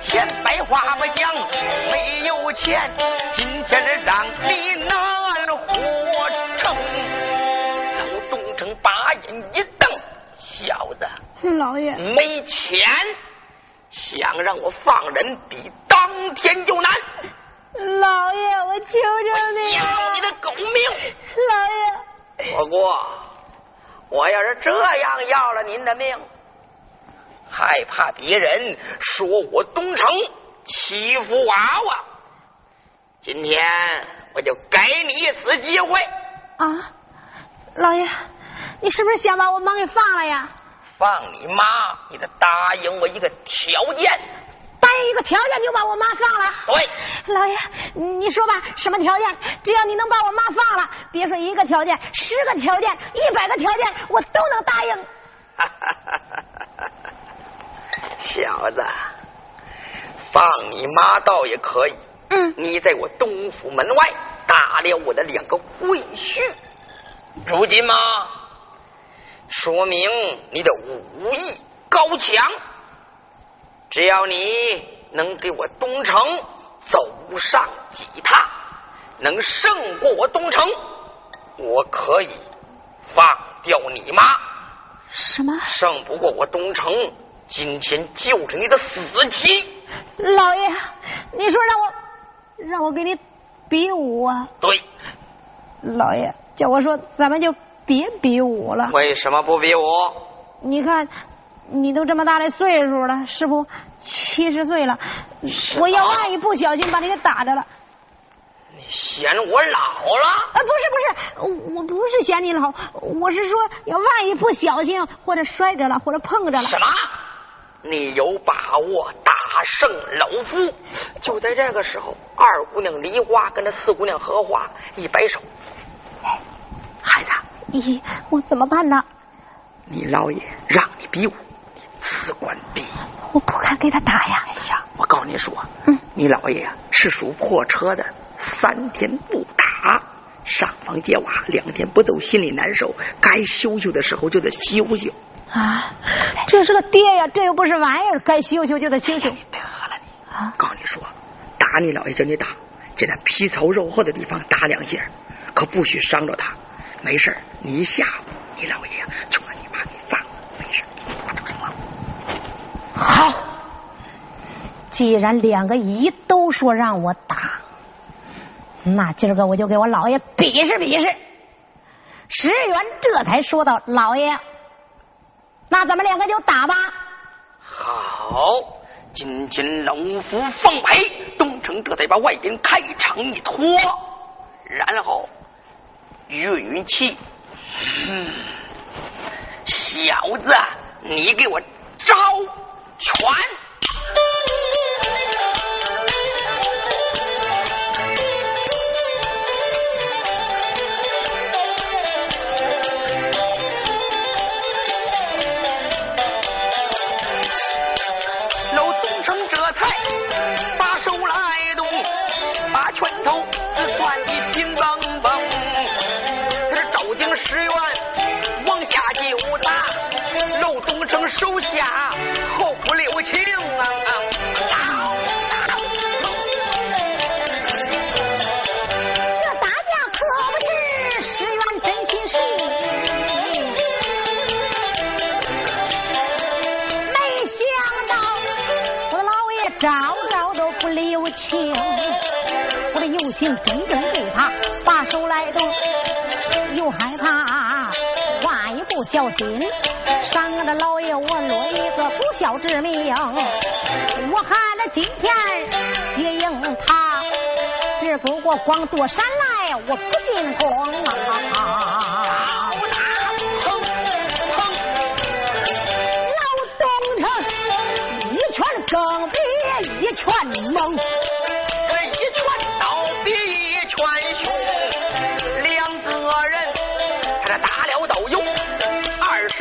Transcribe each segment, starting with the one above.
钱白花不讲，没有钱今天是让你难活成。老东城把眼一瞪，小子，老爷没钱，想让我放人比当天就难。老爷，我求求你！要你的狗命！老爷，不过我要是这样要了您的命，害怕别人说我东城欺负娃娃。今天我就给你一次机会。啊，老爷，你是不是想把我妈给放了呀？放你妈！你得答应我一个条件。答应一个条件就把我妈放了。对，老爷，你说吧，什么条件？只要你能把我妈放了，别说一个条件，十个条件，一百个条件，我都能答应。小子，放你妈倒也可以。嗯，你在我东府门外打了我的两个贵婿，如今嘛，说明你的武艺高强。只要你能给我东城走上几趟，能胜过我东城，我可以放掉你妈。什么？胜不过我东城，今天就是你的死期。老爷，你说让我让我给你比武啊？对。老爷叫我说，咱们就别比武了。为什么不比武？你看。你都这么大的岁数了，是不？七十岁了，我要万一不小心把你给打着了，你嫌我老了？啊，不是不是，我不是嫌你老，我是说要万一不小心或者摔着了或者碰着了。什么？你有把握打胜老夫？就在这个时候，二姑娘梨花跟着四姑娘荷花一摆手，孩子，咦，我怎么办呢？你老爷让你比武。此关闭，我不敢给他打呀！哎呀，我告诉你说，嗯，你老爷呀是属破车的，三天不打，上房揭瓦，两天不走心里难受，该休息的时候就得休休。啊，这是个爹呀，这又不是玩意儿，该修修就得休休。得了你，啊，告诉你说，打你老爷叫你打，就在皮糙肉厚的地方打两下，可不许伤着他。没事你一下午，你老爷呀就把你妈给放了，没事。好，既然两个姨都说让我打，那今儿个我就给我老爷比试比试。石原这才说道：“老爷，那咱们两个就打吧。”好，今天老夫奉陪，东城这才把外边开场一拖，然后运运气，嗯，小子，你给我招！全。厚不留。情啊！这大家可不是石原真心实，没想到我的老爷招招都不留情，我的友情真正对他把手来动，不小心伤了老爷我落一个不。孝之名，我喊了今天接应他。只不过光躲闪来，我不进宫啊！老东城一拳更比一拳猛。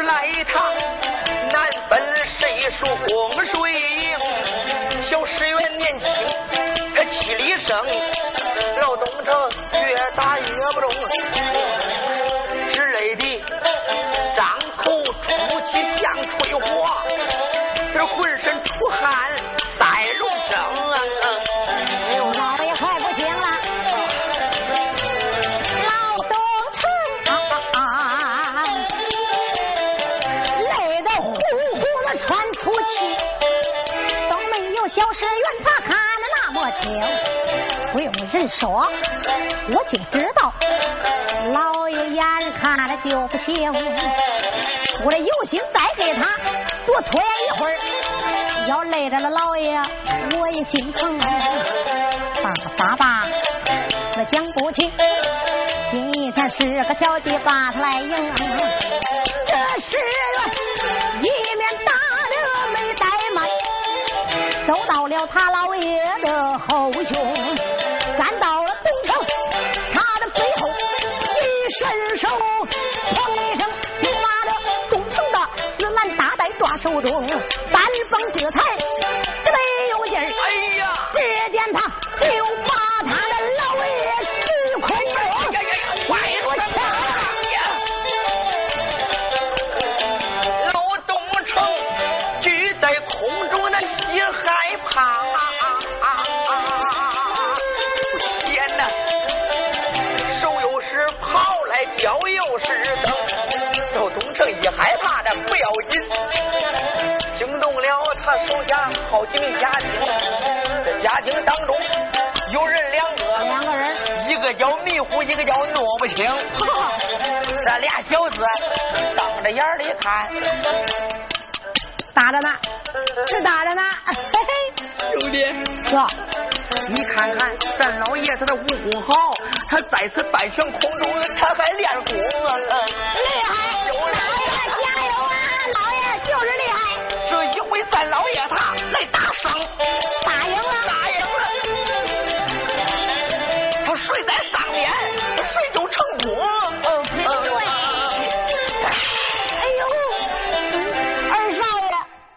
来一趟南奔谁输拱谁赢小石元年轻他气力盛老东城越打越不中。之类的人说，我就知道，老爷眼看了就不行。我这有心再给他。多拖延一会儿，要累着了老爷我也心疼。爸爸爸，我讲不清，今天是个小姐把他。来迎，这是一面打的没怠慢，走到了他。老爷的后胸。手中单方折财好几名家丁，这家丁当中有人两个，两个人，一个叫迷糊，一个叫弄不清。这俩小子瞪着眼里看，打着呢，是打着呢。嘿嘿，兄弟，哥，你看看咱老爷子的武功好，他在此半悬空中，他还练功啊，厉害！咱老爷他来打赏，打赢了，打赢了。他睡在上面，睡就成功。哦，对。哎呦，二少爷，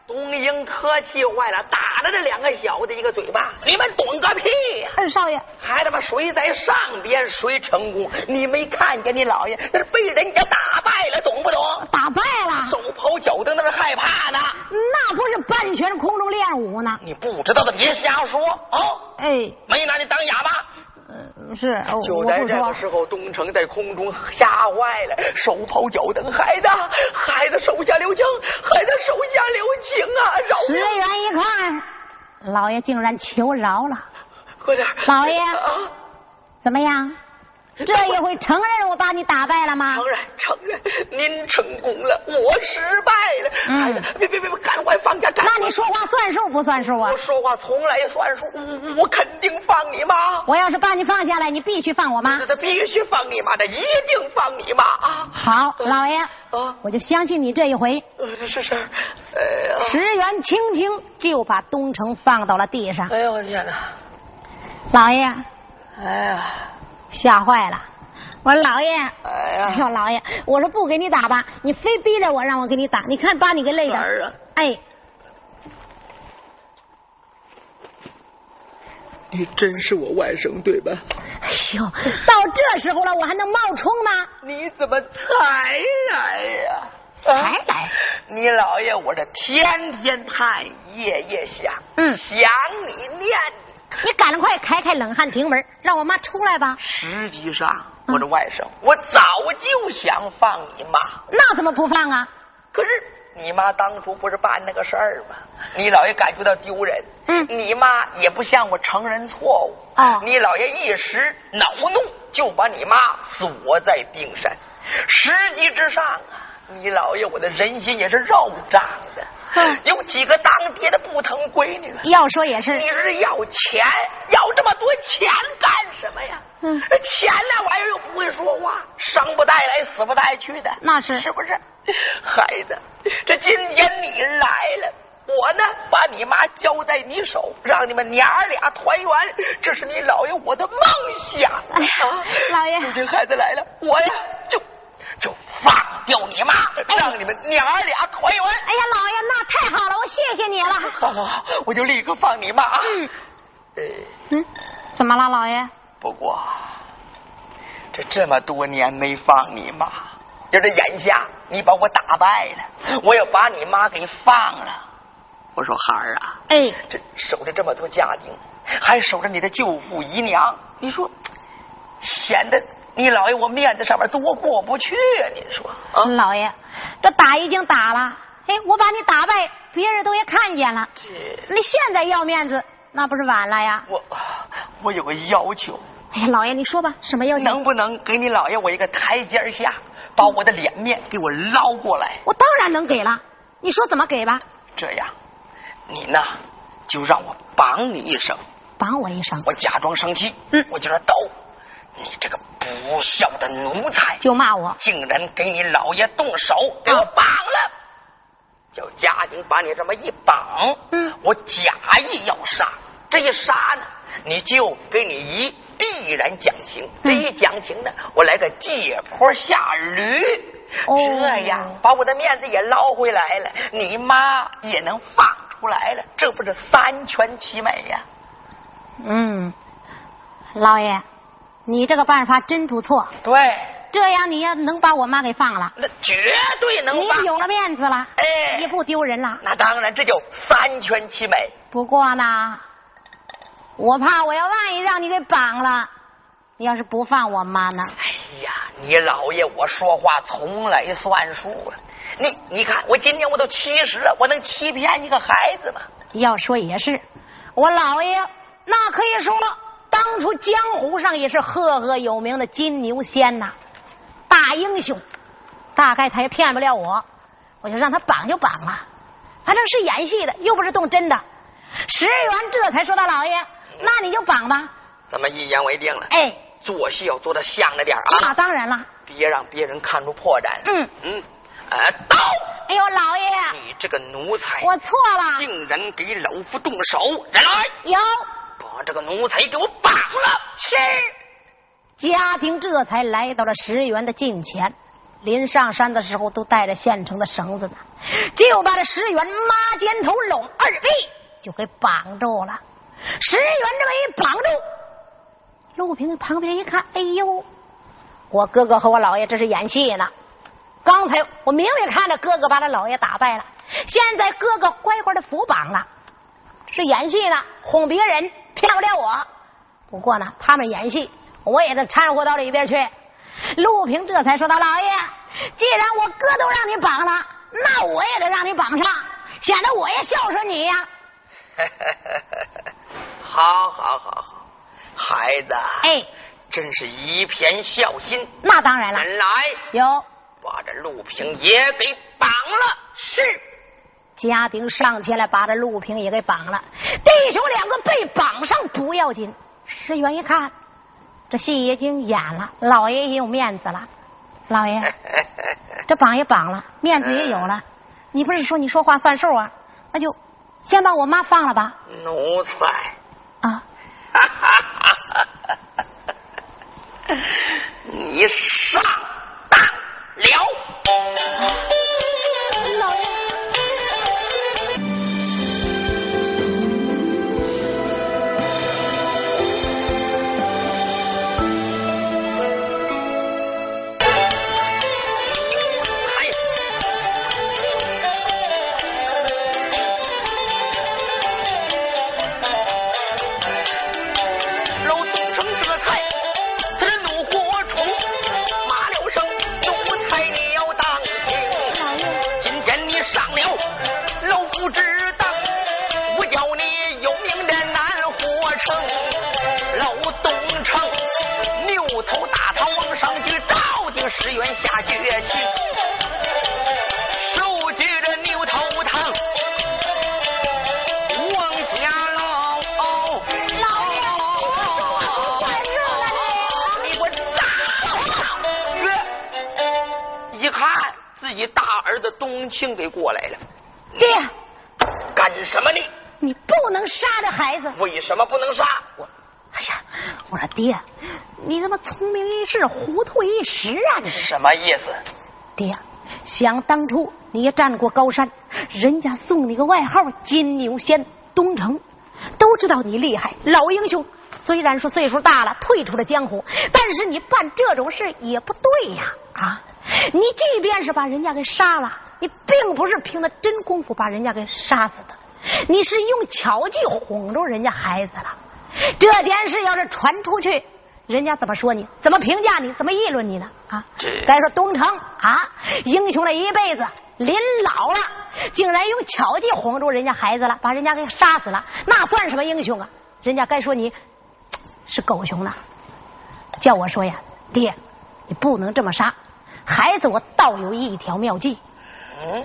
东英可气坏了，打了这两个小子一个嘴巴。你们懂个屁！二少爷，还他妈谁在上边，谁成功？你没看见你老爷那是被人家打败了，懂不懂？打败了，手跑脚蹬，那是害怕呢。那不是半悬空中练武呢？你不知道的别瞎说啊！哎，没拿你当哑巴。嗯，是。就在这个时候，东城在空中吓坏了，手跑脚蹬，孩子，孩子手下留情，孩子手下留情啊！饶石原一看，老爷竟然求饶了。快点，老爷，怎么样？这一回承认我把你打败了吗？承认，承认，您成功了，我失败了。嗯，别别别，赶快放下！那你说话算数不算数啊？我说话从来算数，我我肯定放你妈。我要是把你放下来，你必须放我妈。这必须放你妈，这一定放你妈啊！好，老爷，啊我就相信你这一回。呃是是。哎呀！石原轻轻就把东城放到了地上。哎呦我的天哪！老爷，哎呀！吓坏了！我说老爷，哎呀，说老爷，我说不给你打吧，你非逼着我让我给你打，你看把你给累的。哎，你真是我外甥对吧？哎呦，到这时候了，我还能冒充吗？你怎么才来呀？才来？你老爷我这天天盼，夜夜想，嗯，想你念。你赶快开开冷汗亭门，让我妈出来吧。实际上，我这外甥，我早就想放你妈。那怎么不放啊？可是你妈当初不是办那个事儿吗？你姥爷感觉到丢人。嗯。你妈也不向我承认错误。哦。你姥爷一时恼怒，就把你妈锁在冰山。实际之上啊，你老爷我的人心也是肉长的。有几个当爹的不疼闺女？要说也是。你说这要钱，要这么多钱干什么呀？嗯，钱那玩意儿又不会说话，生不带来，死不带去的。那是是不是？孩子，这今天你来了，我呢把你妈交在你手，让你们娘儿俩团圆，这是你老爷我的梦想。哎呀，老爷，如今孩子来了，我呀就。就放掉你妈，让你们娘儿俩团圆。哎呀，老爷，那太好了，我谢谢你了。好好好，我就立刻放你妈。嗯，怎么了，老爷？不过这这么多年没放你妈，要这眼下你把我打败了，我要把你妈给放了。我说孩儿啊，哎，这守着这么多家丁，还守着你的舅父姨娘，你说显得。你老爷，我面子上面多过不去啊！您说，老爷，这打已经打了，哎，我把你打败，别人都也看见了。你现在要面子，那不是晚了呀？我我有个要求。哎呀，老爷，你说吧，什么要求？能不能给你老爷我一个台阶下，把我的脸面给我捞过来？我当然能给了，你说怎么给吧？这样，你呢，就让我绑你一声，绑我一声，我假装生气，嗯，我就说抖。你这个不孝的奴才，就骂我，竟然给你老爷动手，给我绑了，叫家丁把你这么一绑，嗯，我假意要杀，这一杀呢，你就给你一必然讲情，这一讲情呢，我来个借坡下驴，这样把我的面子也捞回来了，你妈也能放出来了，这不是三全其美呀？嗯，老爷。你这个办法真不错，对，这样你要能把我妈给放了，那绝对能。你有了面子了，哎，也不丢人了。那当然，这就三全其美。不过呢，我怕我要万一让你给绑了，你要是不放我妈呢？哎呀，你老爷我说话从来算数啊！你你看，我今年我都七十了，我能欺骗一个孩子吗？要说也是，我老爷那可以说。当初江湖上也是赫赫有名的金牛仙呐，大英雄，大概他也骗不了我，我就让他绑就绑了，反正是演戏的，又不是动真的。石原这才说道：“老爷，那你就绑吧。”咱们一言为定了。哎，做戏要做的像着点啊。那当然了，别让别人看出破绽。嗯嗯，呃，刀。哎呦，老爷，你这个奴才，我错了，竟然给老夫动手，人来。有。把这个奴才给我绑了！是。家丁这才来到了石原的近前，临上山的时候都带着现成的绳子呢，就把这石原妈肩头拢二臂就给绑住了。石原这么一绑住，陆平旁边一看，哎呦，我哥哥和我老爷这是演戏呢。刚才我明明看着哥哥把他老爷打败了，现在哥哥乖乖的服绑了，是演戏呢，哄别人。骗不了我，不过呢，他们演戏，我也得掺和到里边去。陆平这才说道：“老爷，既然我哥都让你绑了，那我也得让你绑上，显得我也孝顺你呀。”好好好好，孩子，哎，真是一片孝心。那当然了，来，有把这陆平也给绑了。是。家丁上前来，把这陆平也给绑了。弟兄两个被绑上不要紧，石原一看，这戏已经演了，老爷也有面子了。老爷，这绑也绑了，面子也有了。你不是说你说话算数啊？那就先把我妈放了吧。奴才啊！你上当了。石原下绝情，举着牛头堂。大儿子董庆给过来了，爹，干什么呢？你不能杀这孩子。为什么不能杀？我，我说爹，你怎么聪明一世，糊涂一时啊？你什么意思？爹，想当初你也站过高山，人家送你个外号金牛仙东城，都知道你厉害，老英雄。虽然说岁数大了，退出了江湖，但是你办这种事也不对呀，啊！你即便是把人家给杀了，你并不是凭着真功夫把人家给杀死的，你是用巧计哄着人家孩子了。这件事要是传出去，人家怎么说你？怎么评价你？怎么议论你呢？啊！再说东城啊，英雄了一辈子，临老了竟然用巧计哄住人家孩子了，把人家给杀死了，那算什么英雄啊？人家该说你是狗熊呢。叫我说呀，爹，你不能这么杀。孩子，我倒有一条妙计。嗯，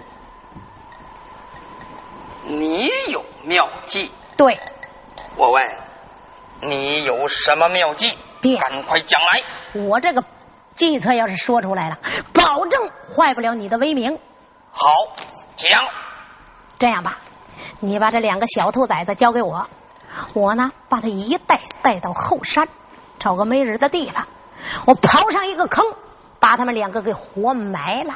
你有妙计？对。我问，你有什么妙计？爹，赶快讲来。我这个计策要是说出来了，保证坏不了你的威名。好，讲。这样吧，你把这两个小兔崽子交给我，我呢把他一带带到后山，找个没人的地方，我刨上一个坑。把他们两个给活埋了，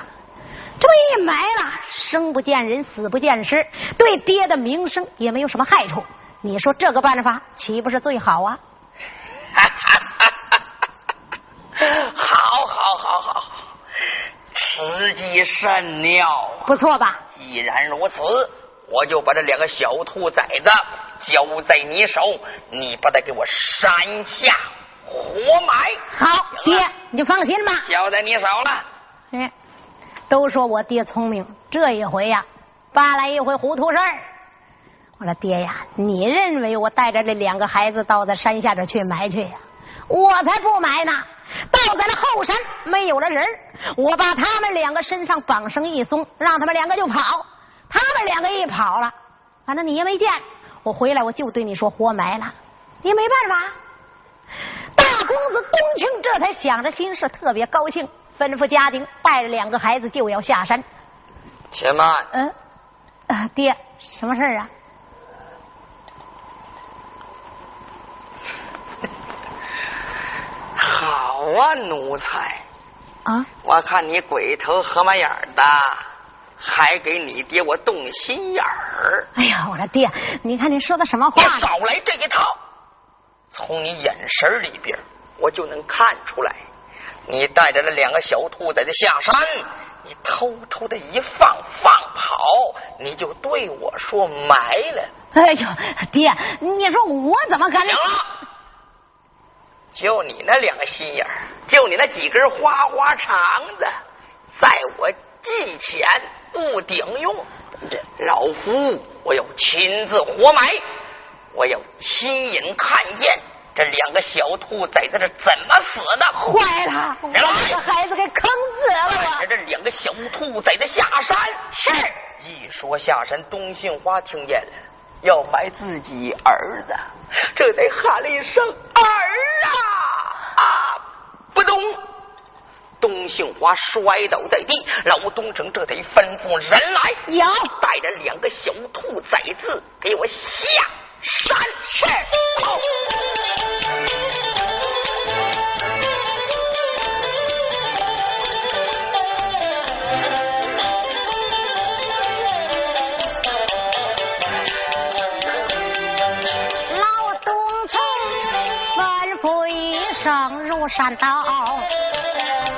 这么一埋了，生不见人，死不见尸，对爹的名声也没有什么害处。你说这个办法岂不是最好啊？好好好好，时机甚妙，不错吧？既然如此，我就把这两个小兔崽子交在你手，你把它给我山下。活埋好，爹，你就放心吧，交在你手了。哎，都说我爹聪明，这一回呀，办来一回糊涂事儿。我说爹呀，你认为我带着这两个孩子到在山下边去埋去呀？我才不埋呢！到在了后山没有了人，我把他们两个身上绑绳一松，让他们两个就跑。他们两个一跑了，反正你也没见。我回来我就对你说活埋了，你没办法。大公子冬青这才想着心事，特别高兴，吩咐家丁带着两个孩子就要下山。且慢，嗯，啊，爹，什么事儿啊？好啊，奴才啊！我看你鬼头河马眼的，还给你爹我动心眼儿。哎呀，我说爹，你看你说的什么话？少来这一套。从你眼神里边，我就能看出来，你带着那两个小兔崽子下山，你偷偷的一放放跑，你就对我说埋了。哎呦，爹，你说我怎么敢？行了，就你那两个心眼儿，就你那几根花花肠子，在我近前不顶用。这老夫我要亲自活埋。我要亲眼看见这两个小兔崽子是怎么死的！坏了，把孩子给坑死了！带着这两个小兔崽子下山。是。一说下山，东杏花听见了，要埋自己儿子，这得喊了一声“儿啊啊！”不懂。东杏花摔倒在地，老东城这才吩咐人来，有带着两个小兔崽子给我下。山 势声入山道，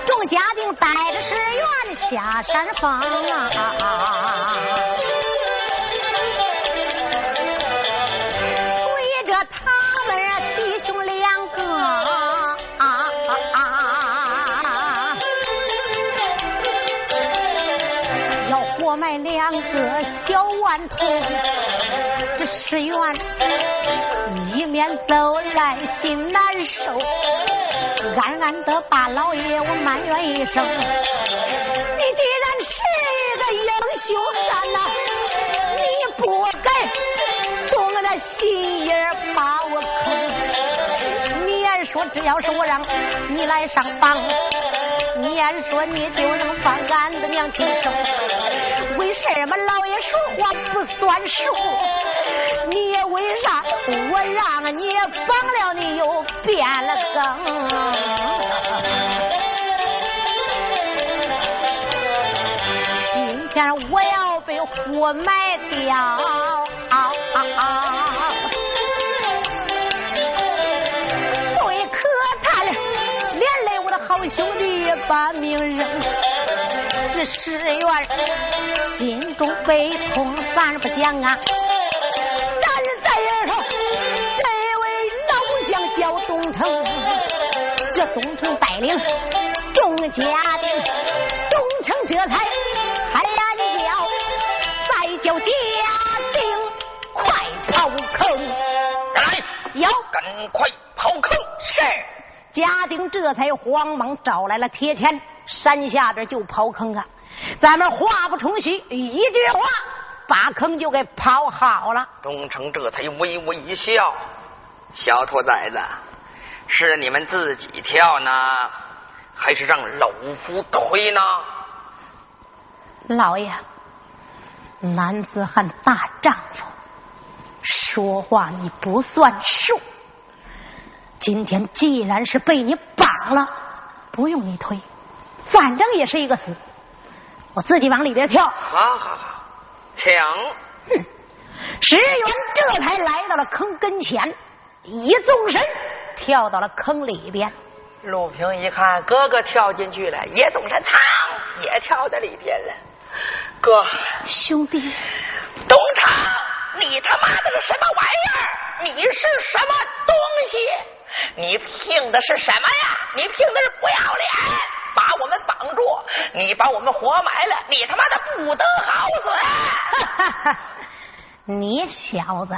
众家丁带着石员下山峰啊。两个小顽童，这石原一面走来心难受，暗暗的把老爷我埋怨一声：你既然是一个英雄汉呐，你不该动我那心眼把我坑。你言说只要是我让你来上榜，你言说你就能放俺的娘亲生。为什么老爷说话不算数？你也为啥我让你绑了，你又变了更？今天我要被活埋掉，最可叹，连累我的好兄弟把命扔，这石元心中悲痛，咱不讲啊。咱在耳中，这位老将叫东城这东城带领众家丁，东城这才喊俺叫，再叫家丁快刨坑。来，要赶快刨坑。是，家丁这才慌忙找来了铁钳，山下边就刨坑啊。咱们话不重虚，一句话把坑就给刨好了。东城这才微微一笑，小兔崽子。是你们自己跳呢，还是让老夫推呢？老爷，男子汉大丈夫，说话你不算数。今天既然是被你绑了，不用你推，反正也是一个死，我自己往里边跳。好好好，请。哼，石原这才来到了坑跟前，一纵身。跳到了坑里边，陆平一看哥哥跳进去了，也纵身噌也跳在里边了。哥，兄弟，东厂，你他妈的是什么玩意儿？你是什么东西？你凭的是什么呀？你凭的是不要脸，把我们绑住，你把我们活埋了，你他妈的不得好死！你小子。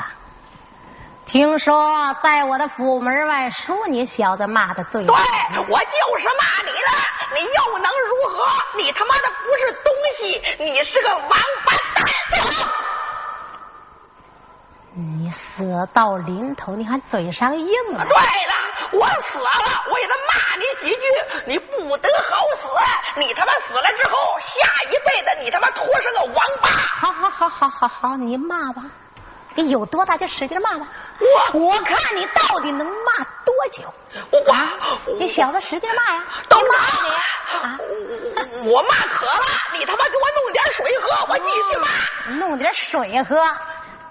听说在我的府门外说你小子骂的最对，我就是骂你了，你又能如何？你他妈的不是东西，你是个王八蛋！你死到临头，你还嘴上硬了？对了，我死了，我也得骂你几句，你不得好死！你他妈死了之后，下一辈子你他妈托是个王八！好好好好好好，你骂吧。你有多大就使劲骂吧，我我看你到底能骂多久？我我你小子使劲骂呀！都骂你啊！我骂渴了，你他妈给我弄点水喝，我继续骂。弄点水喝，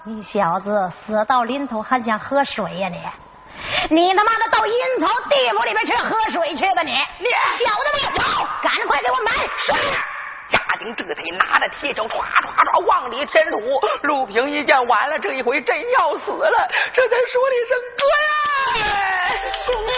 你小子死到临头还想喝水呀你？你他妈的到阴曹地府里边去喝水去吧你！你小子们，赶快给我埋水！家丁这才拿着铁锹唰唰唰往里填土。陆平一见完了，这一回真要死了，这才说了一声：“哥呀，兄弟。”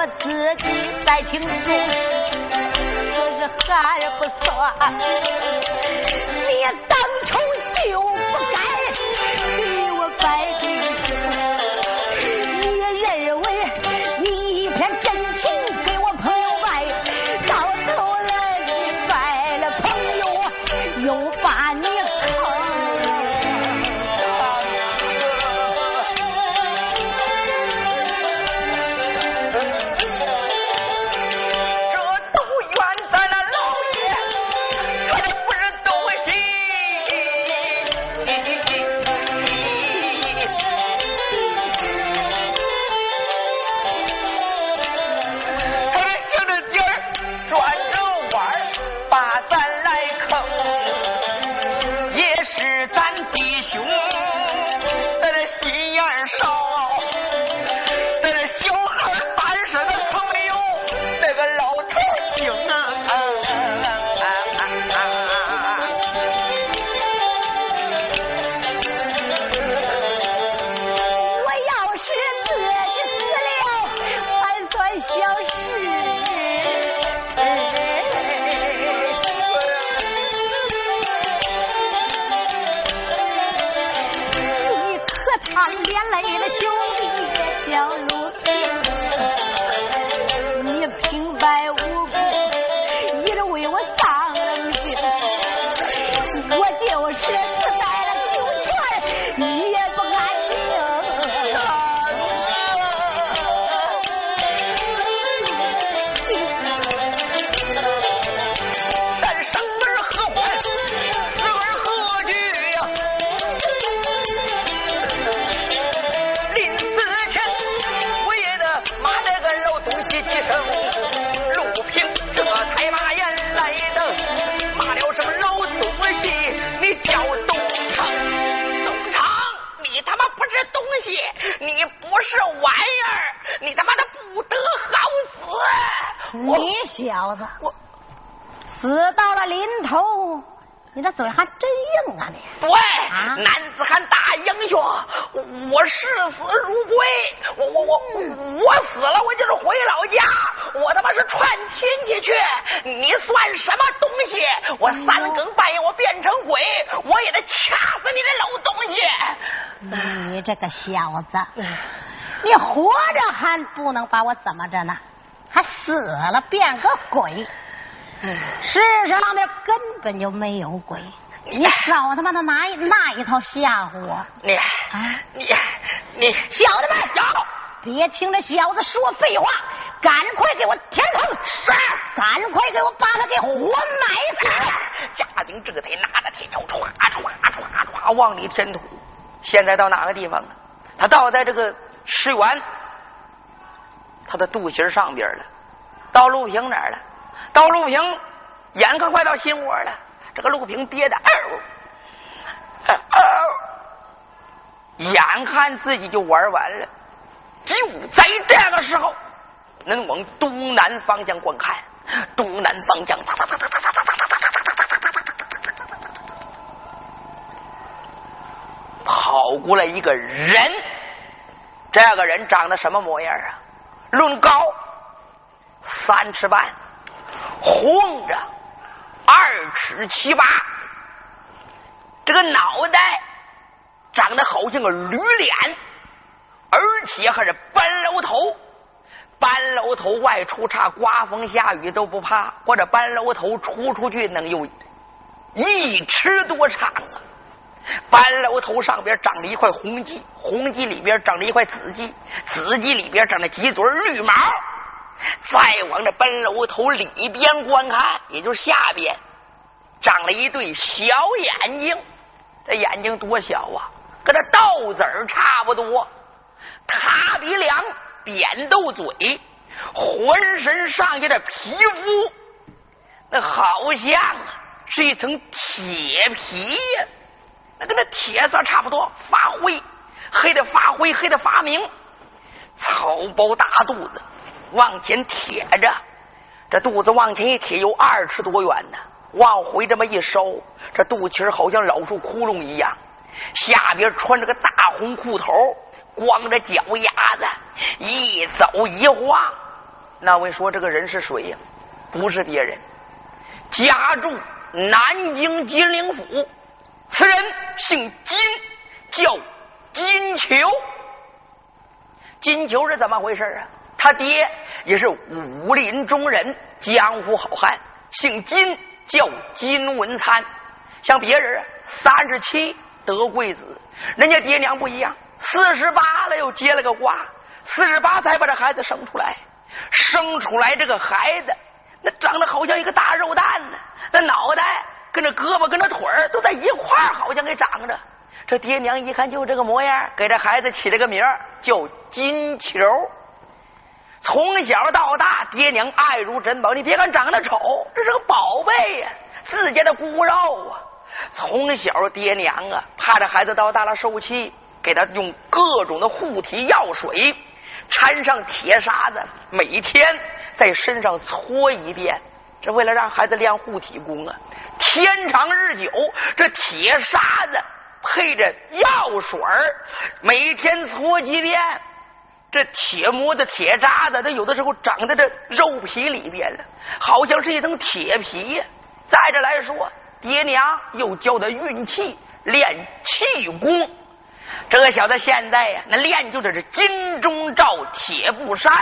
我自己在清中，可是还不算，你当初就不该给我拜金。我死到了临头，你这嘴还真硬啊你！对，啊男子汉大英雄，我视死如归。我我我我死了，我就是回老家，我他妈是串亲戚去。你算什么东西？我三更半夜我变成鬼，我也得掐死你这老东西。你这个小子，你活着还不能把我怎么着呢？还死了变个鬼？世上面根本就没有鬼，你少他妈的拿那一套吓唬我！你啊你你，小子们，走别听这小子说废话，赶快给我填坑！是，赶快给我把他给活埋死！家丁这个才拿着铁锹歘歘歘歘往里填土。现在到哪个地方了？他倒在这个石原，他的肚脐上边了。到陆平那儿了，到陆平，眼看快到心窝了。这个陆平憋的嗷嗷，眼看自己就玩完了。就在这个时候，能往东南方向观看，东南方向，哒哒哒哒哒哒哒哒哒哒跑过来一个人，这个人长得什么模样啊？论高三尺半，红着二尺七八，这个脑袋长得好像个驴脸，而且还是半楼头。半楼头外出差，刮风下雨都不怕。或者半楼头出出去能有一尺多长啊！半楼头上边长着一块红鸡，红鸡里边长着一块紫鸡，紫鸡里边长着几撮绿毛。再往这半楼头里边观看，也就是下边，长了一对小眼睛。这眼睛多小啊，跟这豆子儿差不多。塌鼻梁，扁豆嘴，浑身上下的皮肤，那好像啊是一层铁皮呀、那跟那铁色差不多，发灰，黑的发灰，黑的发明。草包大肚子往前贴着，这肚子往前一贴有二尺多远呢。往回这么一收，这肚脐儿好像老鼠窟窿一样，下边穿着个大红裤头，光着脚丫子，一走一晃，那位说这个人是谁呀？不是别人，家住南京金陵府，此人姓金，叫金球。金球是怎么回事啊？他爹也是武林中人，江湖好汉，姓金，叫金文灿。像别人，三十七得贵子，人家爹娘不一样，四十八了又接了个瓜，四十八才把这孩子生出来。生出来这个孩子，那长得好像一个大肉蛋呢，那脑袋跟着胳膊跟着腿儿都在一块儿，好像给长着。这爹娘一看就这个模样，给这孩子起了个名叫金球。从小到大，爹娘爱如珍宝。你别看长得丑，这是个宝贝呀，自家的骨肉啊。从小爹娘啊，怕这孩子到大了受气，给他用各种的护体药水。掺上铁砂子，每天在身上搓一遍，这为了让孩子练护体功啊。天长日久，这铁砂子配着药水儿每天搓几遍，这铁磨的铁渣子，它有的时候长在这肉皮里边了，好像是一层铁皮呀。再者来说，爹娘又教他运气，练气功。这个小子现在呀，那练就的是金钟罩铁布衫，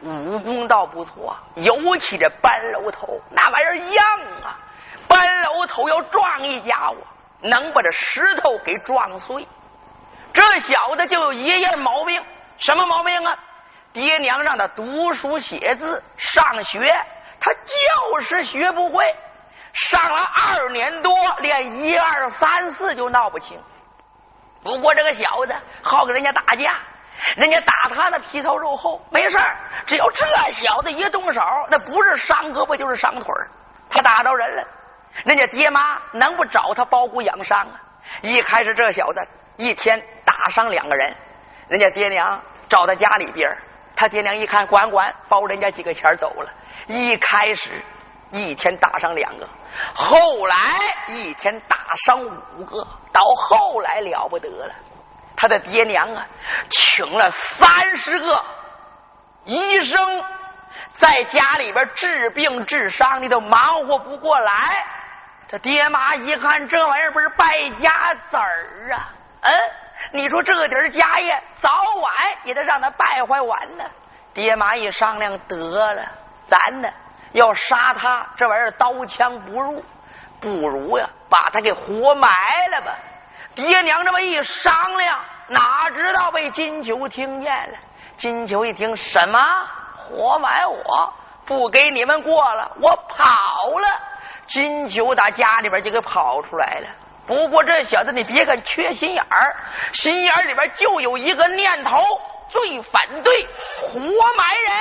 武功倒不错，尤其这搬楼头那玩意儿硬啊！搬楼头要撞一家伙，能把这石头给撞碎。这小子就有一样毛病，什么毛病啊？爹娘让他读书写字上学，他就是学不会。上了二年多，连一二三四就闹不清。不过这个小子好跟人家打架，人家打他那皮糙肉厚，没事儿只要这小子一动手，那不是伤胳膊就是伤腿他打着人了，人家爹妈能不找他包谷养伤啊？一开始这小子一天打伤两个人，人家爹娘找他家里边他爹娘一看管管包人家几个钱走了。一开始。一天打伤两个，后来一天打伤五个，到后来了不得了。他的爹娘啊，请了三十个医生，在家里边治病治伤，你都忙活不过来。这爹妈一看，这玩意儿不是败家子儿啊？嗯，你说这点家业，早晚也得让他败坏完呢。爹妈一商量，得了，咱呢。要杀他，这玩意儿刀枪不入，不如呀把他给活埋了吧。爹娘这么一商量，哪知道被金球听见了。金球一听，什么活埋我？不给你们过了，我跑了。金球打家里边就给跑出来了。不过这小子，你别看缺心眼儿，心眼里边就有一个念头，最反对活埋人。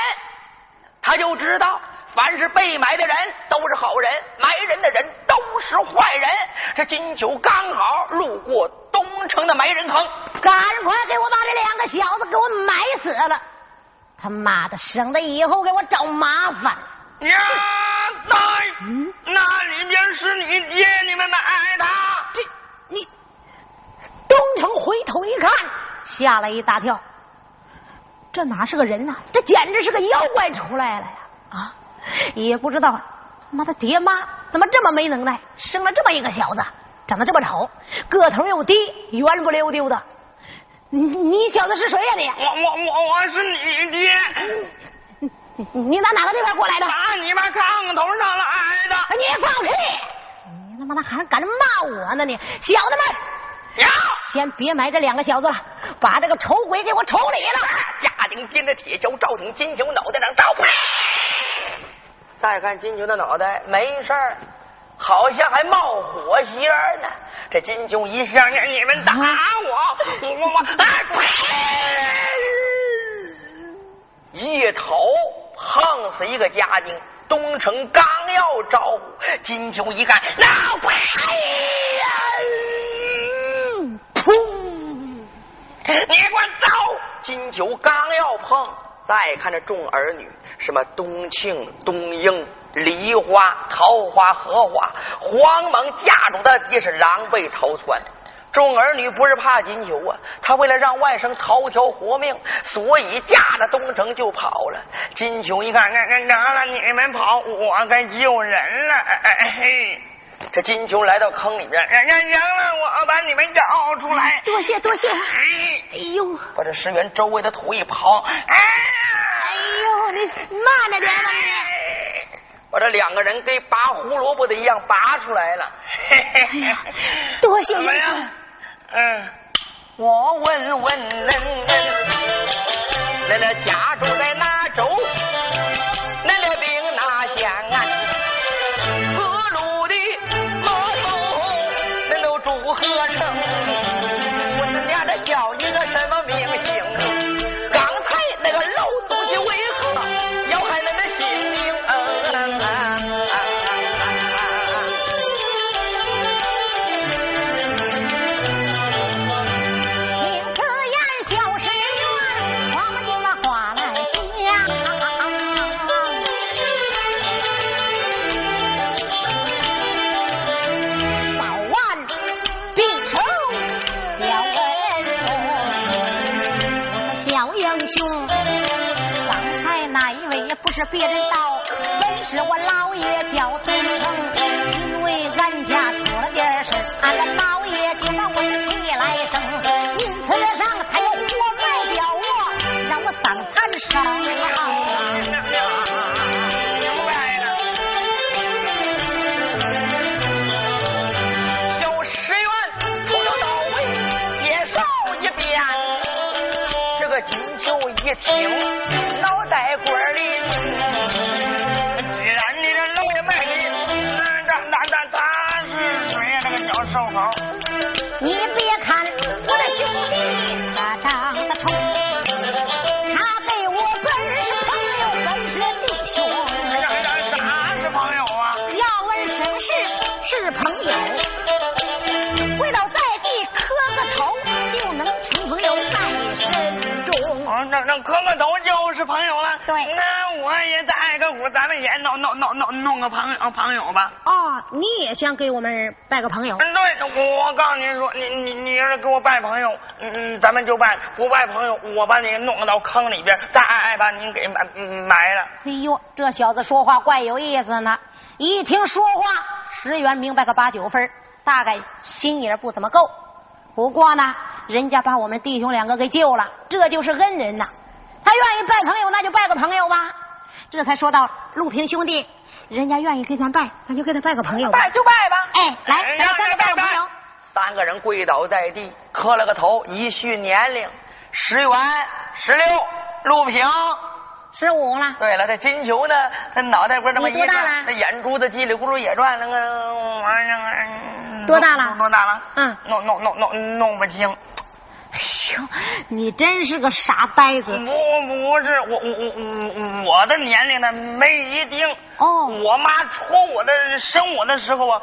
他就知道。凡是被埋的人都是好人，埋人的人都是坏人。这金九刚好路过东城的埋人坑，赶快给我把这两个小子给我埋死了！他妈的，省得以后给我找麻烦。呀，那那里边是你爹，你们埋的？这你东城回头一看，吓了一大跳。这哪是个人呐？这简直是个妖怪出来了呀！啊！也不知道他妈的爹妈怎么这么没能耐，生了这么一个小子，长得这么丑，个头又低，圆不溜丢的。你你小子是谁呀？你我我我我是你爹。你打哪个地方过来的？打你妈炕头上来的。你放屁！你他妈的还敢骂我呢？你小子们，呀，先别埋这两个小子了，把这个丑鬼给我处理了。家丁掂着铁锹，照挺金球脑袋上照。再看金球的脑袋没事儿，好像还冒火星呢。这金球一上念：“你们打我，我我我！”一头碰死一个家丁。东城刚要招呼，金球一看，那呸！噗！你给我走！金球刚要碰，再看这众儿女。什么冬庆、冬英、梨花、桃花、荷花，慌忙架住他也是狼狈逃窜。众儿女不是怕金球啊，他为了让外甥逃条活命，所以驾着东城就跑了。金球一看，那那得了，你们跑，我该救人了。哎嘿，这金球来到坑里边，人家赢了，我把你们找出来。多谢多谢。哎，哎呦，把这石原周围的土一刨，哎哎呦，你慢着点吧你。把这两个人跟拔胡萝卜的一样拔出来了。哎呀，多谢 英雄。嗯，我问问恁，恁那家住在哪州？是别人道，本是我老爷叫孙成，因为俺家出了点事儿，俺的老爷就把我提来生，因此上他就活埋掉我，让我当残生。明白了。小石原从头到尾介绍一遍，这个金秋一听，脑袋瓜里。既然你这老爷卖你，那那那他是谁呀？这个叫寿猴。是朋友了。对那我也在个屋，咱们也弄弄弄弄弄个朋友朋友吧。哦，你也想给我们拜个朋友？嗯，对，我告诉您说，你你你要是给我拜朋友，嗯嗯，咱们就拜；不拜朋友，我把你弄到坑里边，再把您给埋埋了。哎呦，这小子说话怪有意思呢。一听说话，石原明白个八九分，大概心眼儿不怎么够。不过呢，人家把我们弟兄两个给救了，这就是恩人呐。他愿意拜朋友，那就拜个朋友吧。这才说到陆平兄弟，人家愿意给咱拜，咱就给他拜个朋友。拜就拜吧。哎，来，哎咱三个拜个朋友。三个人跪倒在地，磕了个头，一叙年龄：石原十六，陆平十五了，对了，这金球呢，他脑袋瓜这么一大转了，那眼珠子叽里咕噜也转，那个玩意儿多大了多大了？嗯弄弄弄弄弄不清。哎呦，你真是个傻呆子不。不是我我我我我的年龄呢没一定。哦我妈戳我的生我的时候啊，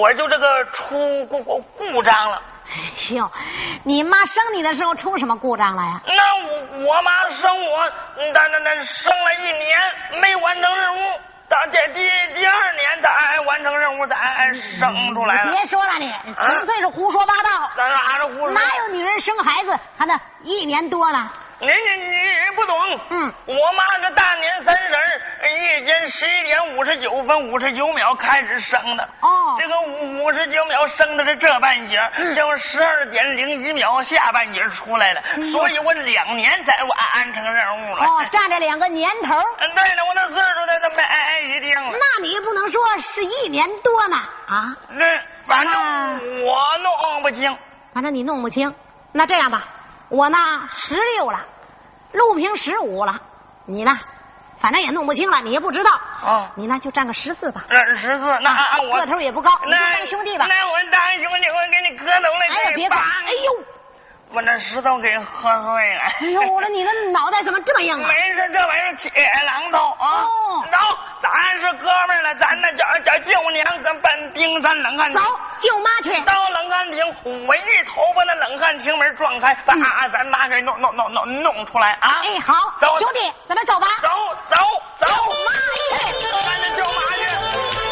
我就这个出故故故障了。哎呦，你妈生你的时候出什么故障了呀？那我我妈生我，那那那生了一年没完成任务，到这第第二年咱完成任务咱生出来了。别说了你，纯粹是胡说八道。咱哪是胡说？哪有女人生孩子还那一年多呢？你你你不懂。嗯我妈是大年三十儿夜间十一点五十九分五十九秒开始生的。哦这个五十九秒生的是这半截就是十二点零一秒下半截出来了，呦所以我两年才完成任务了。哦，占着两个年头，嗯，对了，我那岁数在这没一定了。那你也不能说是一年多呢啊！那反正我弄不清。反正你弄不清。那这样吧，我呢十六了，陆平十五了，你呢，反正也弄不清了，你也不知道。哦你呢就占个十四吧。认十四，那啊我个头也不高你就那当兄弟吧那我当兄弟，我给你磕头了。哎呀，别打！哎呦，我那石头给喝碎了。哎呦，我说你的脑袋怎么这么硬啊？没事，这玩意儿铁榔头啊。哦走，咱是哥们儿了，咱那叫叫舅娘，咱奔冰山冷汗走。，舅妈去。到冷汗亭，我一头把那冷汗亭门撞开，把咱妈给弄弄弄弄弄出来啊！哎，好，走兄弟，咱们走吧。走走走，妈去！咱这舅妈去。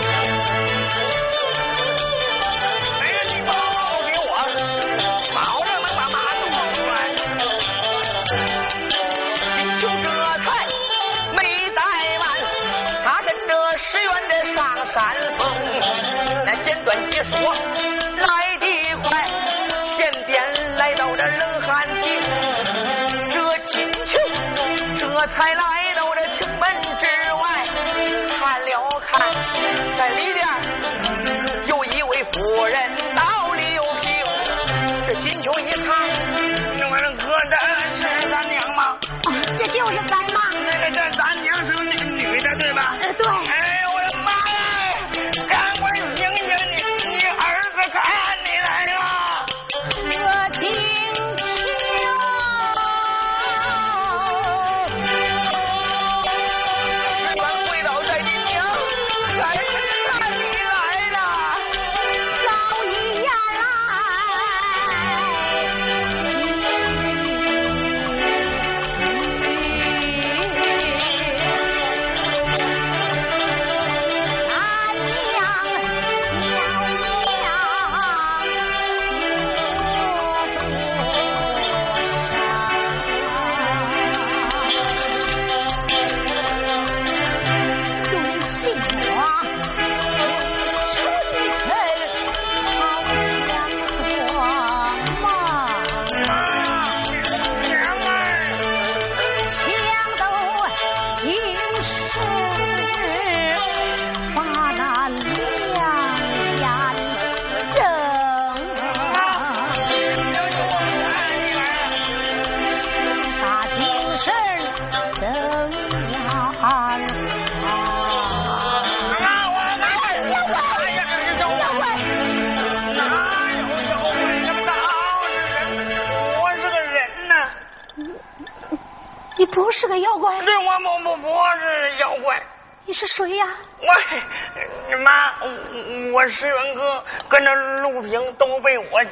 段解说来的快，前边来到这冷汗地，这金秋这才来到这城门之外，看了看，在里边有一位夫人到柳亭，这金秋一看，问客人是咱娘吗？这就是咱。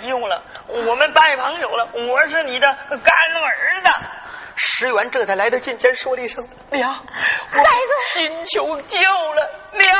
被我救了，我们拜朋友了。我是你的干儿子。石原这才来到近前，说了一声：“娘，孩子金球救了，娘，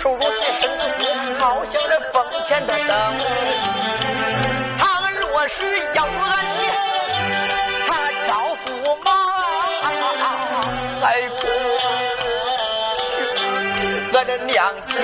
娘不受如此生苦，好像这风前的灯。倘若是要俺你，他招驸马，还不我的娘亲。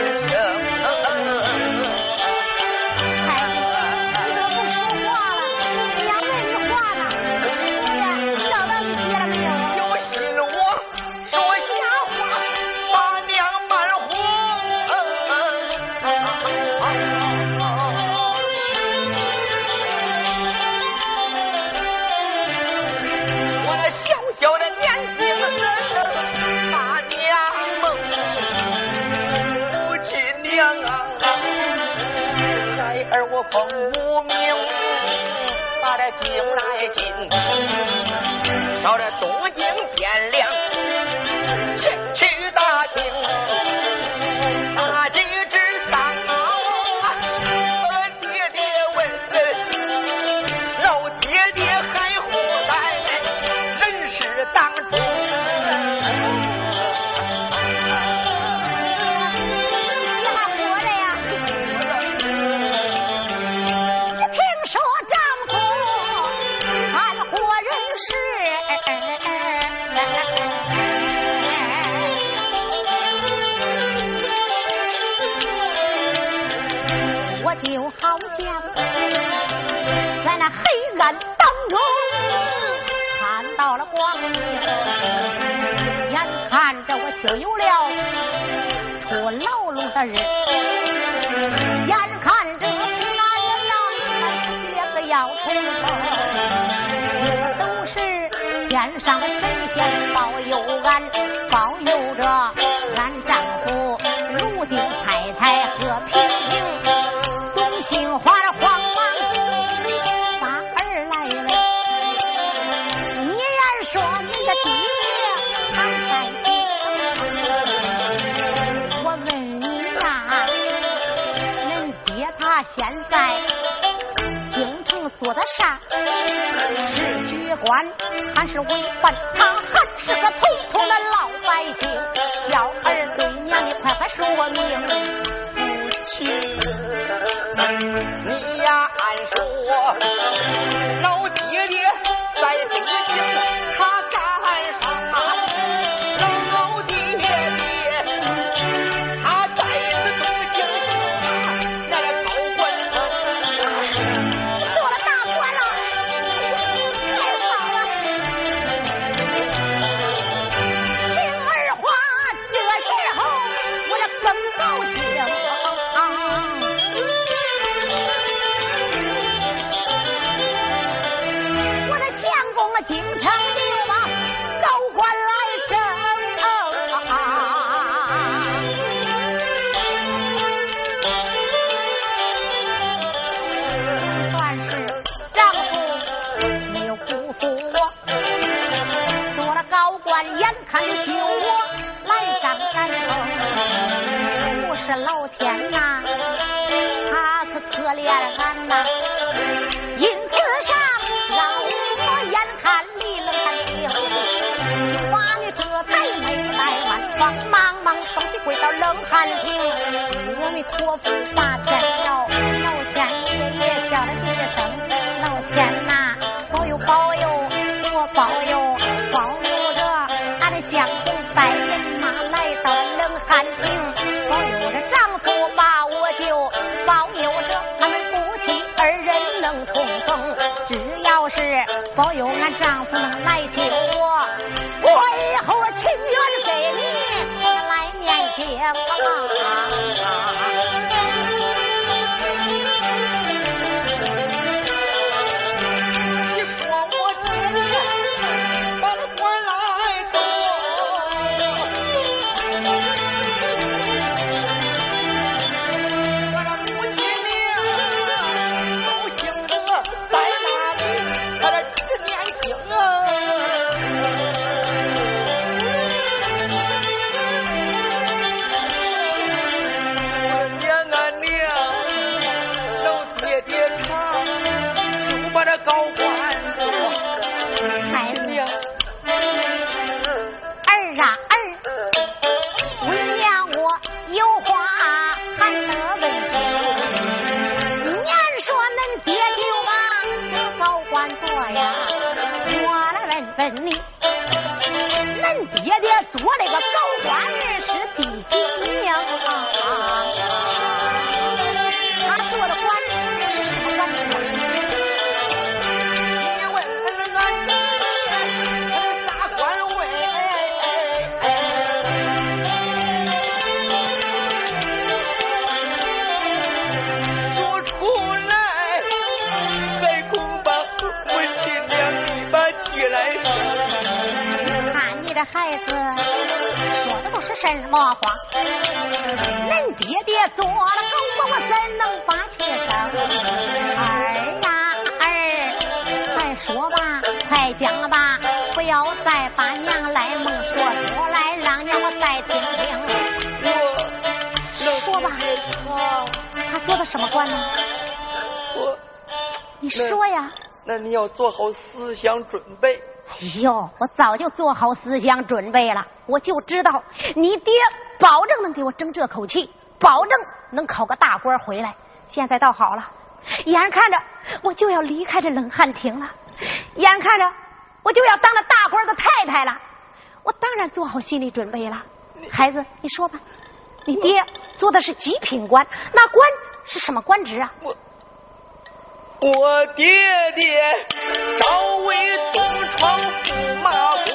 到这东好像在那黑暗当中看到了光明，眼看着我就有了出牢笼的人，眼看着两个要，两个要出头，都是天上的神仙保佑俺，保佑着俺丈夫，如今太太和平平。为官？他还是个普通的老百姓。叫儿对娘，你快快说明。你呀，按说老爹爹在东京。托付。孩子说的都是什么话？恁爹爹做了狗，我怎能把气生？儿呀儿，快说吧，快讲吧，不要再把娘来梦说出来，让娘我再听听。我说吧，他做的什么官呢？我，你说呀。那你要做好思想准备。哎呦，我早就做好思想准备了，我就知道你爹保证能给我争这口气，保证能考个大官回来。现在倒好了，眼看着我就要离开这冷汗亭了，眼看着我就要当了大官的太太了，我当然做好心理准备了。孩子，你说吧，你爹做的是极品官，那官是什么官职啊？我我爹爹朝为东闯驸马公，